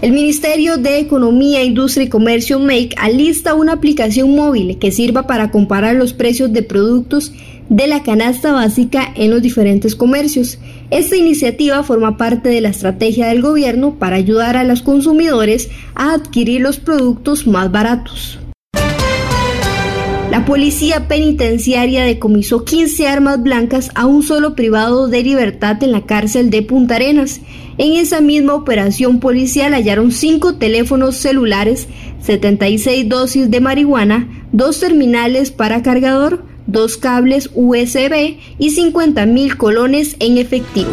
El Ministerio de Economía, Industria y Comercio MAKE alista una aplicación móvil que sirva para comparar los precios de productos de la canasta básica en los diferentes comercios. Esta iniciativa forma parte de la estrategia del gobierno para ayudar a los consumidores a adquirir los productos más baratos. La policía penitenciaria decomisó 15 armas blancas a un solo privado de libertad en la cárcel de Punta Arenas. En esa misma operación policial hallaron cinco teléfonos celulares, 76 dosis de marihuana, dos terminales para cargador, dos cables USB y 50 mil colones en efectivo.